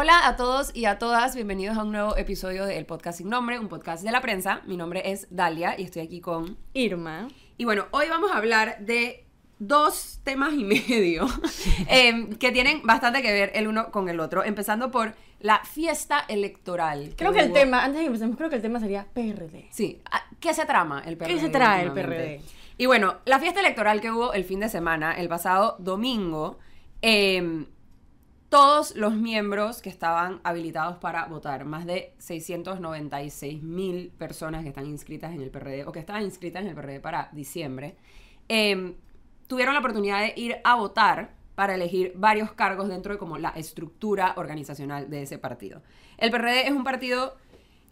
Hola a todos y a todas, bienvenidos a un nuevo episodio del podcast sin nombre, un podcast de la prensa. Mi nombre es Dalia y estoy aquí con Irma. Y bueno, hoy vamos a hablar de dos temas y medio em, que tienen bastante que ver el uno con el otro, empezando por la fiesta electoral. Creo que el tema, antes de que empecemos, creo que el tema sería PRD. Sí, ah, ¿qué se trama el PRD? ¿Qué se trae el? PRD? Y bueno, la fiesta electoral que hubo el fin de semana, el pasado domingo, em, todos los miembros que estaban habilitados para votar, más de 696 mil personas que están inscritas en el PRD o que estaban inscritas en el PRD para diciembre, em, tuvieron la oportunidad de ir a votar para elegir varios cargos dentro de como la estructura organizacional de ese partido. El PRD es un partido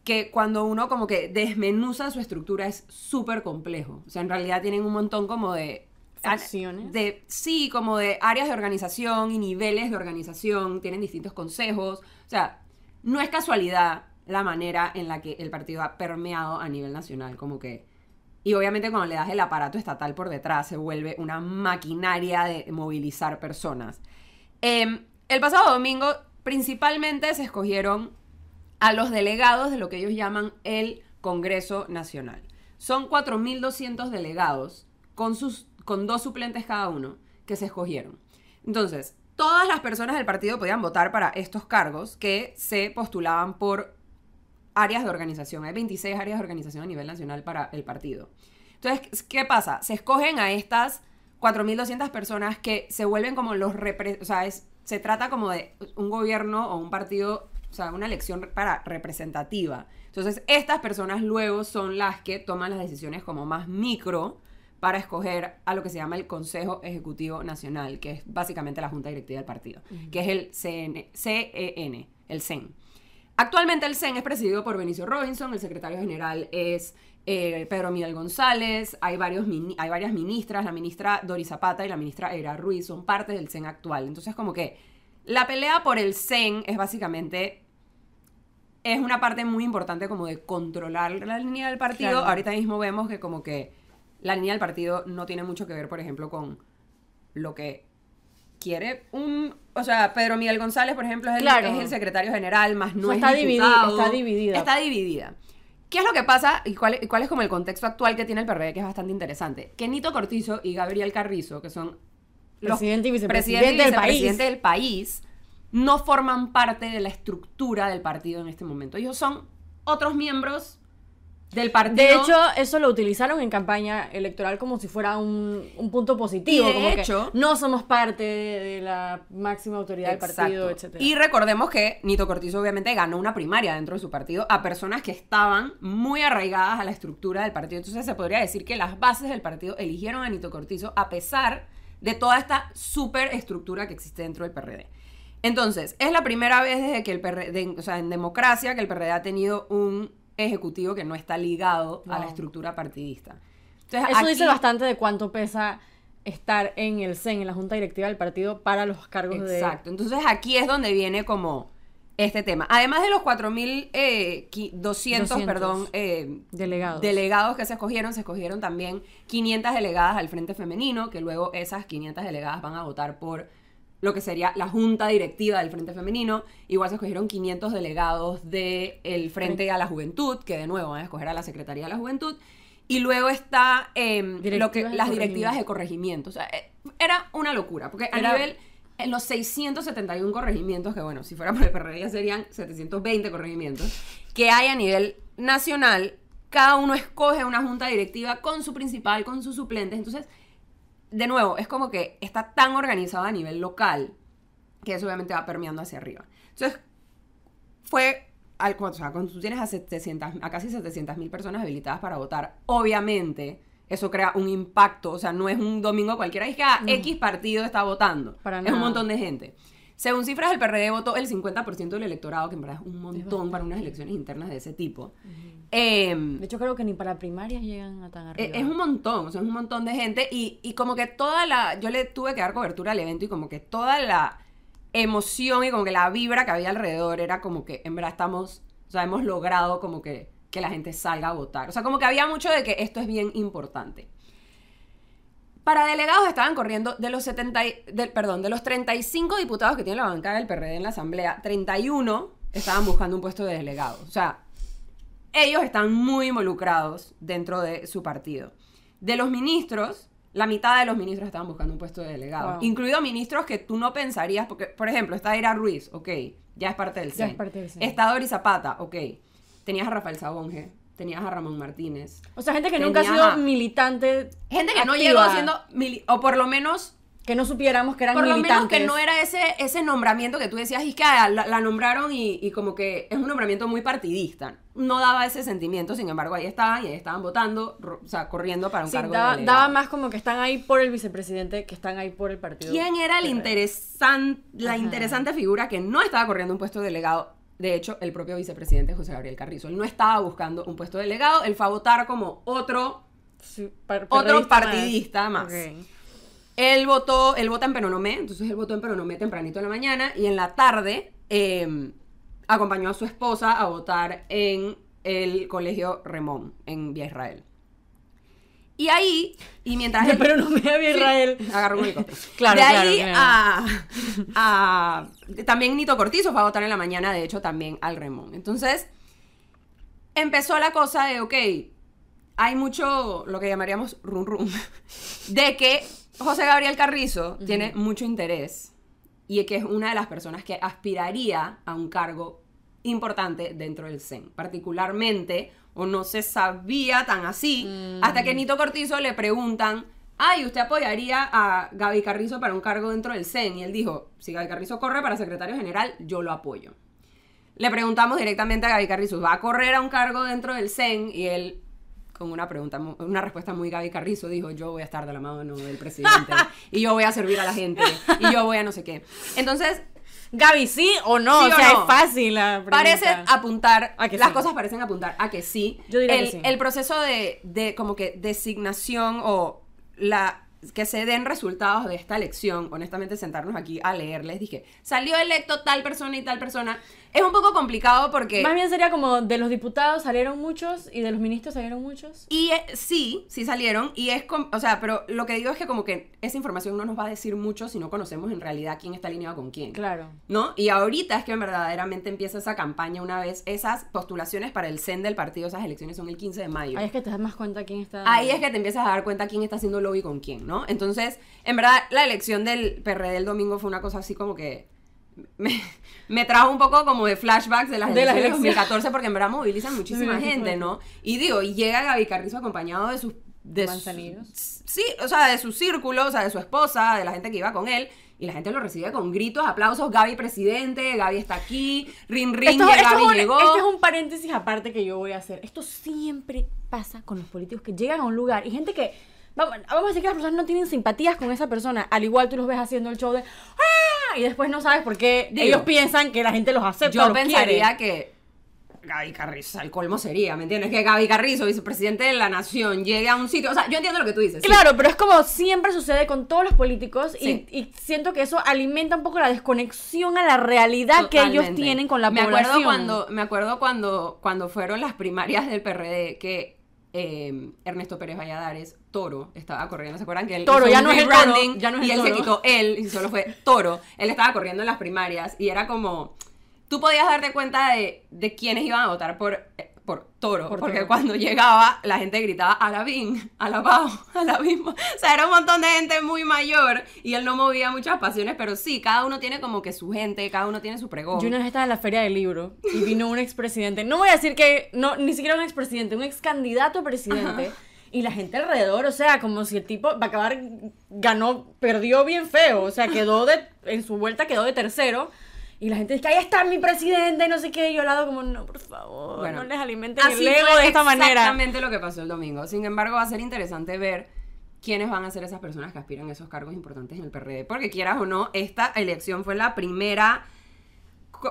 que cuando uno como que desmenuza su estructura es súper complejo. O sea, en realidad tienen un montón como de... Facciones. De, sí, como de áreas de organización y niveles de organización, tienen distintos consejos. O sea, no es casualidad la manera en la que el partido ha permeado a nivel nacional, como que... Y obviamente cuando le das el aparato estatal por detrás se vuelve una maquinaria de movilizar personas. Em, el pasado domingo principalmente se escogieron a los delegados de lo que ellos llaman el Congreso Nacional. Son 4.200 delegados con, sus, con dos suplentes cada uno que se escogieron. Entonces, todas las personas del partido podían votar para estos cargos que se postulaban por áreas de organización. Hay 26 áreas de organización a nivel nacional para el partido. Entonces, ¿qué pasa? Se escogen a estas 4.200 personas que se vuelven como los... O sea, se trata como de un gobierno o un partido, o sea, una elección para representativa. Entonces, estas personas luego son las que toman las decisiones como más micro para escoger a lo que se llama el Consejo Ejecutivo Nacional, que es básicamente la Junta Directiva del partido, que es el CN, CEN, el CEN. Actualmente el CEN es presidido por Benicio Robinson, el secretario general es eh, Pedro Miguel González, hay, varios hay varias ministras, la ministra Dori Zapata y la ministra Era Ruiz son parte del CEN actual. Entonces como que la pelea por el CEN es básicamente, es una parte muy importante como de controlar la línea del partido. Claro. Ahorita mismo vemos que como que la línea del partido no tiene mucho que ver, por ejemplo, con lo que quiere un... O sea, Pedro Miguel González, por ejemplo, es el, Claro. es el secretario general, más no O sea, es está dividida, diputado. está dividida. Está dividida. ¿Qué es lo que pasa y cuál, y cuál es como el contexto actual que tiene el PRD, que es bastante interesante? Que Nito Cortizo y Gabriel Carrizo, que son los Presidente y vicepresidente presidente y del país. del país, no forman parte de la estructura del partido en este momento. Ellos son otros miembros del partido. De hecho, eso lo utilizaron en campaña electoral como si fuera un, un punto positivo. Y de como que hecho- no somos parte de, de la máxima autoridad del partido, etc. Y recordemos que Nito Cortizo obviamente ganó una primaria dentro de su partido a personas que estaban muy arraigadas a la estructura del partido. Entonces se podría decir que las bases del partido eligieron a Nito Cortizo a pesar de toda esta super estructura que existe dentro del PRD. Entonces, es la primera vez desde que el PRD, o sea, en democracia, que el PRD ha tenido un ejecutivo que no está ligado a la estructura partidista. Entonces, Eso aquí- dice bastante de cuánto pesa estar en el CEN, en la junta directiva del partido, para los cargos de... Exacto. Entonces aquí es donde viene como este tema. Además de los 4.200, 200. perdón, eh, Delegados. delegados que se escogieron, se escogieron también 500 delegadas al Frente Femenino, que luego esas 500 delegadas van a votar por lo que sería la junta directiva del Frente Femenino. Igual se escogieron 500 delegados del Frente a la Juventud, que de nuevo van a escoger a la Secretaría de la Juventud. Y luego está em, lo que, las directivas de corregimiento. corregimiento. O sea, eh, era una locura, porque a Era- nivel, en los 671 corregimientos, que bueno, si fuera por el PRD ya serían 720 corregimientos, que hay a nivel nacional, cada uno escoge una junta directiva con su principal, con sus suplentes. Entonces, de nuevo, es como que está tan organizado a nivel local que eso obviamente va permeando hacia arriba. Entonces, fue, al, o sea, cuando tú tienes a, 700, a casi 700 mil personas habilitadas para votar, obviamente eso crea un impacto, o sea, no es un domingo cualquiera, es que ah, X partido está votando, Para es nada. un montón de gente. Según cifras del PRD votó el 50% del electorado, que en verdad es un montón para unas elecciones internas de ese tipo. Em, De hecho, creo que ni para primarias llegan a tan arriba. eh, es un montón, o sea, es un montón de gente y, y como que toda la, yo le tuve que dar cobertura al evento y como que toda la emoción y como que la vibra que había alrededor era como que en verdad estamos, o sea, hemos logrado como que, que la gente salga a votar. O sea, como que había mucho de que esto es bien importante. Para delegados estaban corriendo de los 70, y- del- perdón, de los 35 diputados que tiene la bancada del PRD en la Asamblea, 31 estaban buscando un puesto de delegado. O sea, ellos están muy involucrados dentro de su partido. De los ministros, la mitad de los ministros estaban buscando un puesto de delegado, Wow. incluidos ministros que tú no pensarías, porque, por ejemplo, está Ira Ruiz, ok, ya es parte del Ya CEN. es parte del CEN. Está Doris Zapata, ok. Tenías a Rafael Sabonge, tenías a Ramón Martínez. O sea, gente que nunca ha sido militante. Gente que no llegó siendo, mili- o por lo menos Que no supiéramos que eran por lo menos militantes. que no era ese, ese nombramiento que tú decías, y que ah, la, la nombraron y, y como que es un nombramiento muy partidista. No daba ese sentimiento, sin embargo, ahí estaban y ahí estaban votando, ro- o sea, corriendo para un Sí, cargo daba, de daba más como que están ahí por el vicepresidente que están ahí por el partido. ¿Quién era el interesan- la interesante figura que no estaba corriendo un puesto de delegado? De hecho, el propio vicepresidente José Gabriel Carrizo. Él no estaba buscando un puesto de delegado, él fue a votar como otro Sí, par- Otro partidista más. Él votó, él vota en Peronomé, entonces él votó en Peronomé tempranito en la mañana y en la tarde eh, acompañó a su esposa a votar en el colegio Remón, en Vía Israel. Y ahí, y mientras él- Pero no me había Sí, Israel. agarró un helicóptero. Claro, de ahí claro. A, a- También Nito Cortizo fue a votar en la mañana, de hecho, también al Remón. Entonces, empezó la cosa de, ok, hay mucho, lo que llamaríamos rum rum, de que José Gabriel Carrizo tiene mucho interés y que es una de las personas que aspiraría a un cargo importante dentro del CEN, particularmente, o no se sabía tan así, hasta que Nito Cortizo le preguntan, ay, ¿usted apoyaría a Gaby Carrizo para un cargo dentro del CEN? Y él dijo, si Gaby Carrizo corre para secretario general, yo lo apoyo. Le preguntamos directamente a Gaby Carrizo, ¿va a correr a un cargo dentro del CEN? Y él, con una pregunta, una respuesta muy Gaby Carrizo, dijo, yo voy a estar de la mano del presidente, y yo voy a servir a la gente, y yo voy a no sé qué. Entonces, Gaby, ¿sí o no? ¿Sí o o sea, no? es fácil la pregunta. parece apuntar, A que las sí. cosas parecen apuntar a que sí. Yo diría que el, sí. el proceso de, de como que designación o la que se den resultados de esta elección, honestamente sentarnos aquí a leerles, dije, salió electo tal persona y tal persona, es un poco complicado porque... Más bien sería como de los diputados salieron muchos y de los ministros salieron muchos. Y eh, sí, sí salieron. Y es, o sea, pero lo que digo es que como que esa información no nos va a decir mucho si no conocemos en realidad quién está alineado con quién. Claro. ¿No? Y ahorita es que verdaderamente empieza esa campaña una vez. Esas postulaciones para el CEN del partido, esas elecciones son el 15 de mayo. Ahí es que te das más cuenta quién está. Ahí es que te empiezas a dar cuenta quién está haciendo lobby con quién, ¿no? Entonces, en verdad, la elección del PRD el domingo fue una cosa así como que me, me trajo un poco como de flashbacks de las De elecciones de elecciones. 2014 porque en verdad movilizan muchísima gente, ¿no? Y digo, y llega Gaby Carrizo acompañado de sus... De su- Manzanillos. sí, o sea, de su círculo, o sea, de su esposa, de la gente que iba con él. Y la gente lo recibe con gritos, aplausos, Gaby presidente, Gaby está aquí, rin rin, Esto, ya esto Gaby es un, llegó. este es un paréntesis aparte que yo voy a hacer. Esto siempre pasa con los políticos que llegan a un lugar y gente que. Vamos, vamos a decir que las personas no tienen simpatías con esa persona. Al igual tú los ves haciendo el show de. ¡Ah! Y después no sabes por qué Digo, ellos piensan que la gente los acepta. Yo los pensaría quiere. que Gaby Carrizo, al colmo sería, ¿me entiendes? Que Gaby Carrizo, vicepresidente de la nación, llegue a un sitio. O sea, yo entiendo lo que tú dices. sí. Claro, pero es como siempre sucede con todos los políticos Sí. y, y siento que eso alimenta un poco la desconexión a la realidad que ellos tienen con la me población. Acuerdo cuando, me acuerdo cuando, cuando fueron las primarias del PRD que eh, Ernesto Pérez Valladares, Toro, estaba corriendo. ¿Se acuerdan que él Toro, hizo ya un no es el Toro, ya no es y el él se Toro. quitó él y solo fue Toro? Él estaba corriendo en las primarias y era como... Tú podías darte cuenta de, de quiénes iban a votar por, por Toro, Por porque Toro. cuando llegaba la gente gritaba Alabín, alabao, alabismo. O sea, era un montón de gente muy mayor y él no movía muchas pasiones, pero sí, cada uno tiene como que su gente, cada uno tiene su pregón. Yo una vez estaba en la feria del libro y vino un expresidente. No voy a decir que, no, ni siquiera un expresidente, un ex candidato a presidente. Y la gente alrededor, o sea, como si el tipo va a acabar, ganó, perdió bien feo. O sea, quedó de, en su vuelta quedó de tercero. Y la gente dice que ahí está mi presidente, no sé qué. Y yo al lado como, no, por favor, Bueno, no les alimenten Así el ego de esta manera. Exactamente lo que pasó el domingo. Sin embargo, va a ser interesante ver quiénes van a ser esas personas que aspiran a esos cargos importantes en el PRD. Porque quieras o no, esta elección fue la primera.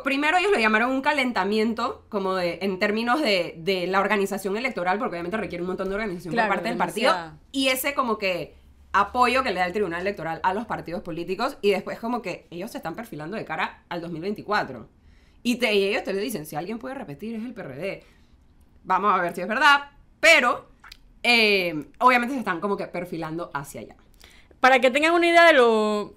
Primero ellos lo llamaron un calentamiento, como de, en términos de, de la organización electoral, porque obviamente requiere un montón de organización Claro, por parte del partido. Y ese como que apoyo que le da el Tribunal Electoral a los partidos políticos. Y después como que ellos se están perfilando de cara al 2024. Y, te- y ellos te lo dicen, si alguien puede repetir es el PRD. Vamos a ver si es verdad, pero eh, obviamente se están como que perfilando hacia allá. para que tengan una idea de lo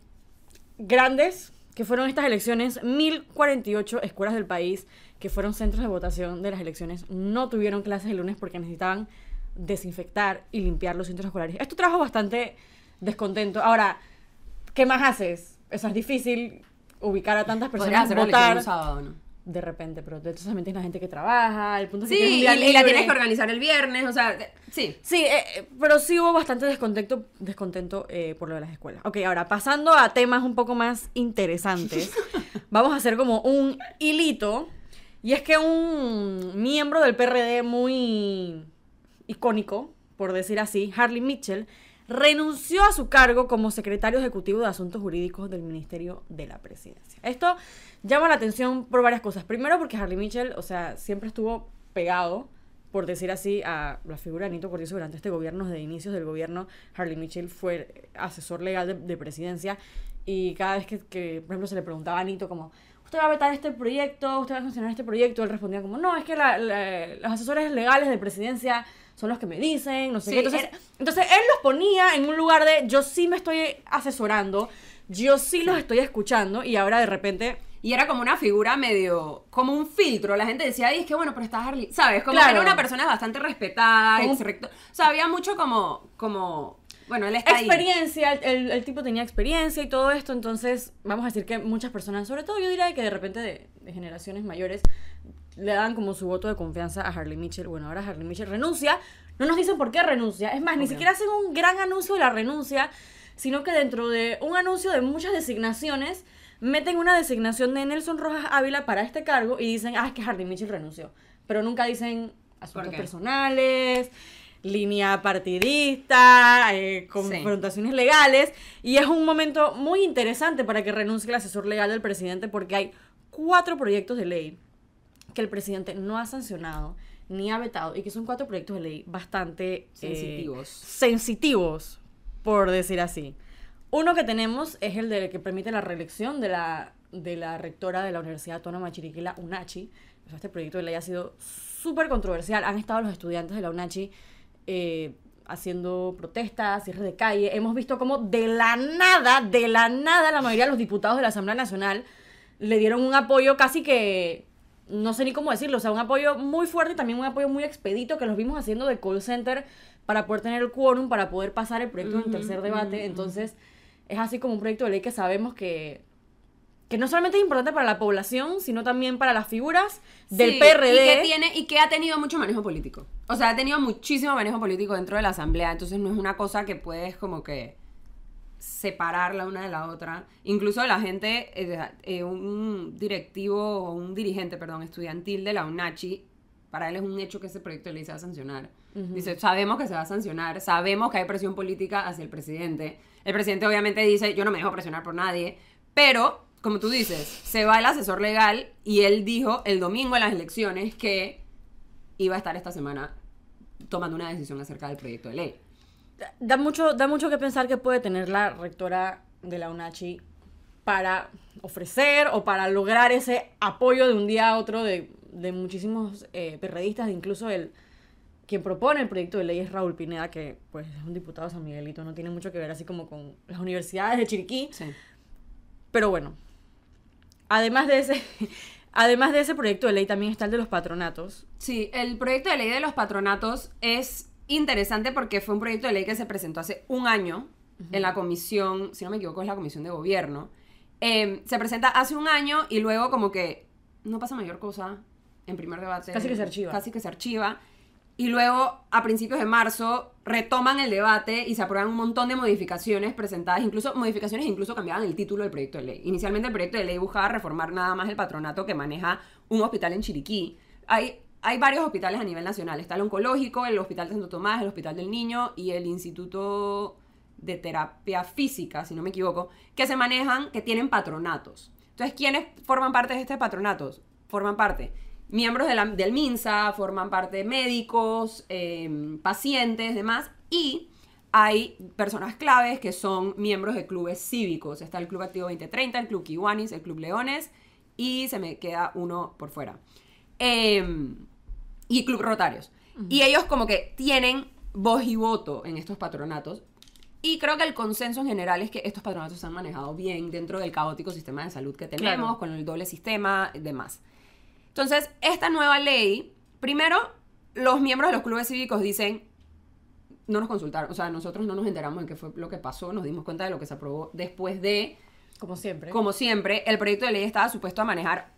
grandes que fueron estas elecciones, 1048 escuelas del país que fueron centros de votación de las elecciones no tuvieron clases el lunes porque necesitaban desinfectar y limpiar los centros escolares. Esto trajo bastante descontento. Ahora, ¿qué más haces? Eso es difícil ubicar a tantas personas votar un sábado, ¿no? De repente, pero entonces también tienes la gente que trabaja, el punto es que Sí, y, un día y la tienes que organizar el viernes, o sea, de- sí. Sí, eh, eh, pero sí hubo bastante descontento, descontento eh, por lo de las escuelas. Ok, ahora pasando a temas un poco más interesantes, vamos a hacer como un hilito. Y es que un miembro del PRD muy icónico, por decir así, Harley Mitchell, renunció a su cargo como secretario ejecutivo de Asuntos Jurídicos del Ministerio de la Presidencia. Esto llama la atención por varias cosas. Primero porque Harley Mitchell, o sea, siempre estuvo pegado, por decir así, a la figura de Nito Cortizo durante este gobierno, desde inicios del gobierno, Harley Mitchell fue asesor legal de, de presidencia y cada vez que, que, por ejemplo, se le preguntaba a Nito como, usted va a vetar este proyecto, usted va a sancionar este proyecto, él respondía como, no, es que la- la- los asesores legales de presidencia son los que me dicen, no sé Sí, qué. Entonces, era- entonces él los ponía en un lugar de, yo sí me estoy asesorando, yo sí los estoy escuchando y ahora de repente... Y era como una figura medio, como un filtro. La gente decía, ay, es que bueno, pero está Harley, ¿sabes? Como Claro. que era una persona bastante respetada, Como- ex recto. O sea, había mucho como, como, bueno, él está ahí. experiencia, el, el tipo tenía experiencia y todo esto, entonces vamos a decir que muchas personas, sobre todo yo diría que de repente de, de generaciones mayores, le dan como su voto de confianza a Harley Mitchell. Bueno, ahora Harley Mitchell renuncia, no nos dicen por qué renuncia, es más, ni siquiera hacen un gran anuncio de la renuncia, sino que dentro de un anuncio de muchas designaciones, meten una designación de Nelson Rojas Ávila para este cargo y dicen, ah, es que Harley Mitchell renunció, pero nunca dicen asuntos personales, línea partidista, eh, confrontaciones legales. Y es un momento muy interesante para que renuncie el asesor legal del presidente porque hay cuatro proyectos de ley que el presidente no ha sancionado ni ha vetado y que son cuatro proyectos de ley bastante eh, Sensitivos. sensitivos, por decir así. Uno que tenemos es el de que permite la reelección de la, de la rectora de la Universidad Autónoma de Chiriquí, la UNACHI. O sea, este proyecto de ley ha sido súper controversial. Han estado los estudiantes de la UNACHI eh, haciendo protestas, cierres de calle. Hemos visto cómo de la nada, de la nada, la mayoría de los diputados de la Asamblea Nacional le dieron un apoyo casi que, no sé ni cómo decirlo, o sea, un apoyo muy fuerte y también un apoyo muy expedito que los vimos haciendo de call center para poder tener el quórum, para poder pasar el proyecto en tercer debate. Entonces, es así como un proyecto de ley que sabemos que, que no solamente es importante para la población, sino también para las figuras del Sí, PRD. Y que, tiene, y que ha tenido mucho manejo político. O sea, ha tenido muchísimo manejo político dentro de la asamblea. Entonces no es una cosa que puedes como que separar la una de la otra. Incluso la gente, eh, eh, un directivo o un dirigente, perdón, estudiantil de la UNACHI, para él es un hecho que ese proyecto de ley se va a sancionar. Dice, sabemos que se va a sancionar, sabemos que hay presión política hacia el presidente. El presidente obviamente dice, yo no me dejo presionar por nadie, pero, como tú dices, se va el asesor legal y él dijo el domingo en las elecciones que iba a estar esta semana tomando una decisión acerca del proyecto de ley. Da mucho, da mucho que pensar que puede tener la rectora de la UNACHI para ofrecer o para lograr ese apoyo de un día a otro de, de muchísimos eh, perredistas, incluso el quien propone el proyecto de ley es Raúl Pineda, que pues es un diputado de San Miguelito, no tiene mucho que ver así como con las universidades de Chiriquí, Sí. pero bueno, además de ese, además de ese proyecto de ley también está el de los patronatos, Sí, el proyecto de ley de los patronatos es interesante porque fue un proyecto de ley que se presentó hace un año en la comisión, si no me equivoco, es la comisión de gobierno. Eh, se presenta hace un año y luego como que no pasa mayor cosa en primer debate. Casi que se archiva. Casi que se archiva. Y luego, a principios de marzo, retoman el debate y se aprueban un montón de modificaciones presentadas, incluso modificaciones incluso cambiaban el título del proyecto de ley. Inicialmente el proyecto de ley buscaba reformar nada más el patronato que maneja un hospital en Chiriquí. Hay, hay varios hospitales a nivel nacional. Está el oncológico, el Hospital de Santo Tomás, el Hospital del Niño y el Instituto de Terapia Física, si no me equivoco, que se manejan, que tienen patronatos. Entonces, ¿quiénes forman parte de este patronatos? Forman parte miembros del MINSA, forman parte médicos, eh, pacientes, demás, y hay personas claves que son miembros de clubes cívicos. Está el Club Activo 2030, el Club Kiwanis, el Club Leones, y se me queda uno por fuera. Eh, y Club Rotarios. Y ellos como que tienen voz y voto en estos patronatos. Y creo que el consenso en general es que estos patronatos se han manejado bien dentro del caótico sistema de salud que tenemos, Claro. con el doble sistema y demás. Entonces, esta nueva ley, primero, los miembros de los clubes cívicos dicen, no nos consultaron, o sea, nosotros no nos enteramos de qué fue lo que pasó, nos dimos cuenta de lo que se aprobó después de, Como siempre. como siempre, el proyecto de ley estaba supuesto a manejar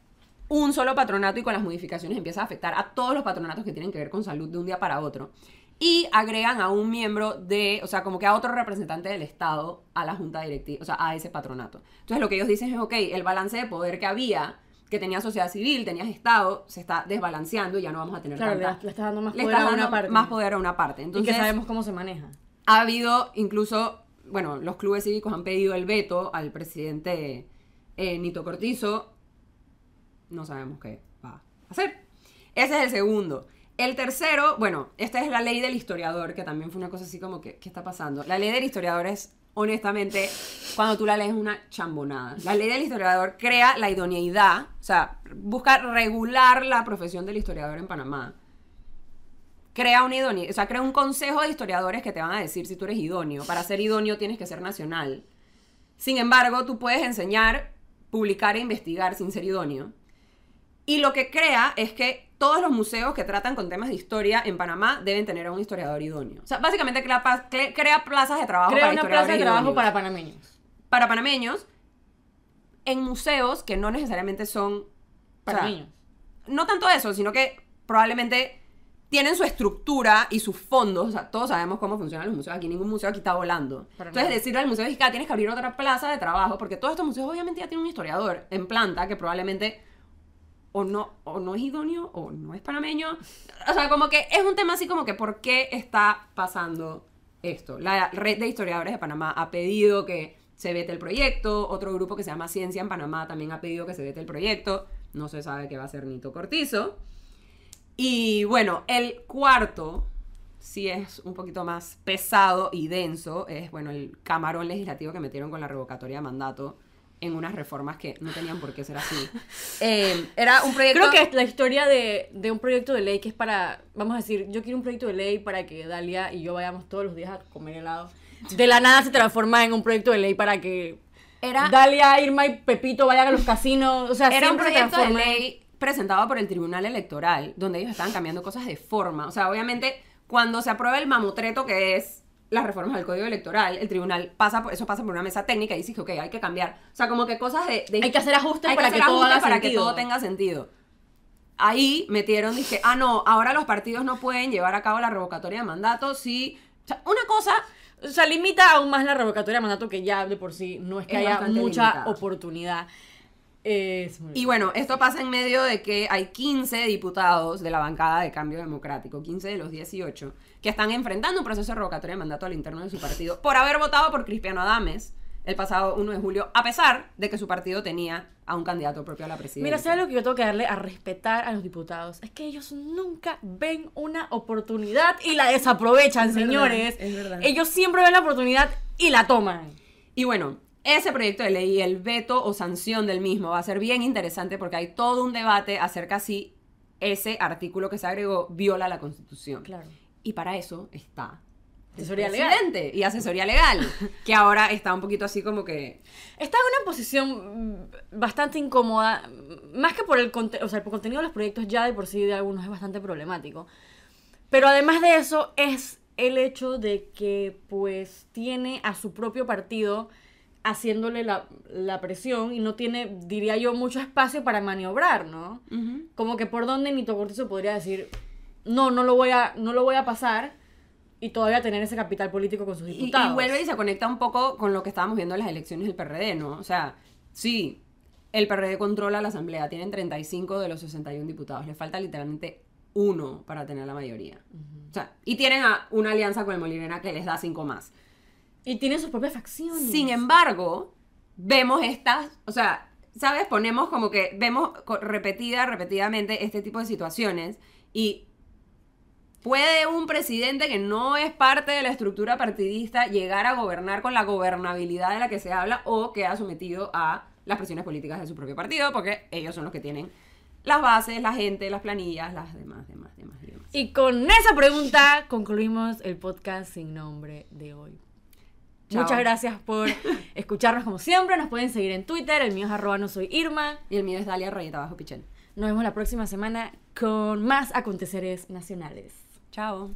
un solo patronato y con las modificaciones empieza a afectar a todos los patronatos que tienen que ver con salud de un día para otro. Y agregan a un miembro de, o sea, como que a otro representante del Estado a la junta directiva, o sea, a ese patronato. Entonces lo que ellos dicen es, ok, el balance de poder que había, que tenía sociedad civil, tenías Estado, se está desbalanceando y ya no vamos a tener Claro, le, tanta... le estás dando más poder a una dando parte. más poder a una parte. y Entonces, que sabemos cómo se maneja. ha habido incluso, bueno, los clubes cívicos han pedido el veto al presidente eh, Nito Cortizo. No sabemos qué va a hacer. Ese es el segundo. El tercero, bueno, esta es la ley del historiador, que también fue una cosa así como que, ¿qué está pasando? La ley del historiador es, honestamente, cuando tú la lees, una chambonada. La ley del historiador crea la idoneidad, o sea, busca regular la profesión del historiador en Panamá crea un idóneo, o sea, crea un consejo de historiadores que te van a decir si tú eres idóneo. Para ser idóneo tienes que ser nacional. Sin embargo, tú puedes enseñar, publicar e investigar sin ser idóneo. Y lo que crea es que todos los museos que tratan con temas de historia en Panamá deben tener a un historiador idóneo. O sea, básicamente crea, plazas de trabajo Crea para una plaza de trabajo idóneos. para panameños. para panameños en museos que no necesariamente son o sea, Panameños. no tanto eso, sino que probablemente tienen su estructura y sus fondos. O sea, todos sabemos cómo funcionan los museos. Aquí ningún museo aquí está volando. Para Entonces, nada. decirle al museo mexicano, tienes que abrir otra plaza de trabajo, porque todos estos museos obviamente ya tienen un historiador en planta que probablemente o no, o no es idóneo o no es panameño. O sea, como que es un tema así como que ¿por qué está pasando esto? La red de historiadores de Panamá ha pedido que se vete el proyecto, otro grupo que se llama Ciencia en Panamá también ha pedido que se vete el proyecto, no se sabe qué va a hacer Nito Cortizo. Y bueno, el cuarto sí es un poquito más pesado y denso, es bueno, el camarón legislativo que metieron con la revocatoria de mandato en unas reformas que no tenían por qué ser así. Eh, era un proyecto... Creo que es la historia de, de un proyecto de ley que es para, vamos a decir, yo quiero un proyecto de ley para que Dalia y yo vayamos todos los días a comer helado. De la nada se transforma en un proyecto de ley para que Era- Dalia, Irma y Pepito vayan a los casinos. O sea, Era un se proyecto de ley presentado por el Tribunal Electoral, donde ellos estaban cambiando cosas de forma. O sea, obviamente, cuando se aprueba el mamotreto que es las reformas del Código Electoral, el tribunal pasa por, eso pasa por una mesa técnica y dice que, ok, hay que cambiar. O sea, como que cosas de... de- Hay que hacer ajustes hay para hacer que todo ajustes haga para que sentido. todo tenga sentido. Ahí metieron, dije, ah, no, ahora los partidos no pueden llevar a cabo la revocatoria de mandato si... O sea, una cosa O sea, limita aún más la revocatoria de mandato que ya de por sí no es que Es haya mucha limitada. oportunidad. Es muy Y bueno, esto pasa en medio de que hay 15 diputados de la bancada de Cambio Democrático, 15 de los 18, que están enfrentando un proceso de revocatoria de mandato al interno de su partido por haber votado por Cristiano Adames el pasado 1 de julio, a pesar de que su partido tenía a un candidato propio a la presidencia. Mira, ¿sabes lo que yo tengo que darle a respetar a los diputados? Es que ellos nunca ven una oportunidad y la desaprovechan, Es verdad, señores. es verdad. Ellos siempre ven la oportunidad y la toman. Y bueno, ese proyecto de ley y el veto o sanción del mismo va a ser bien interesante porque hay todo un debate acerca si ese artículo que se agregó viola la Constitución. Claro. Y para eso está Asesoría legal. y asesoría legal, que ahora está un poquito así como que Está en una posición bastante incómoda, más que por el, conte- o sea, el contenido de los proyectos ya de por sí de algunos es bastante problemático. Pero además de eso es el hecho de que pues tiene a su propio partido haciéndole la, la presión y no tiene, diría yo, mucho espacio para maniobrar, ¿no? Como que por donde Nito Cortizo podría decir, no, no lo voy a, no lo voy a pasar y todavía tener ese capital político con sus diputados. y vuelve y se conecta un poco con lo que estábamos viendo en las elecciones del PRD, ¿no? O sea, sí, el PRD controla la asamblea, tienen 35 de los 61 diputados, le falta literalmente uno para tener la mayoría. O sea, y tienen a una alianza con el Molinera que les da cinco más. Y tiene sus propias facciones. Sin embargo, vemos estas, o sea, ¿sabes? Ponemos como que vemos repetida, repetidamente este tipo de situaciones y puede un presidente que no es parte de la estructura partidista llegar a gobernar con la gobernabilidad de la que se habla o queda sometido a las presiones políticas de su propio partido porque ellos son los que tienen las bases, la gente, las planillas, las demás, demás, demás, demás. Y con esa pregunta concluimos el podcast sin nombre de hoy. Chao. Muchas gracias por escucharnos como siempre. Nos pueden seguir en Twitter. El mío es arroba no soy Irma. Y el mío es Dalia Reyeta Bajo Pichel. Nos vemos la próxima semana con más aconteceres nacionales. Chao.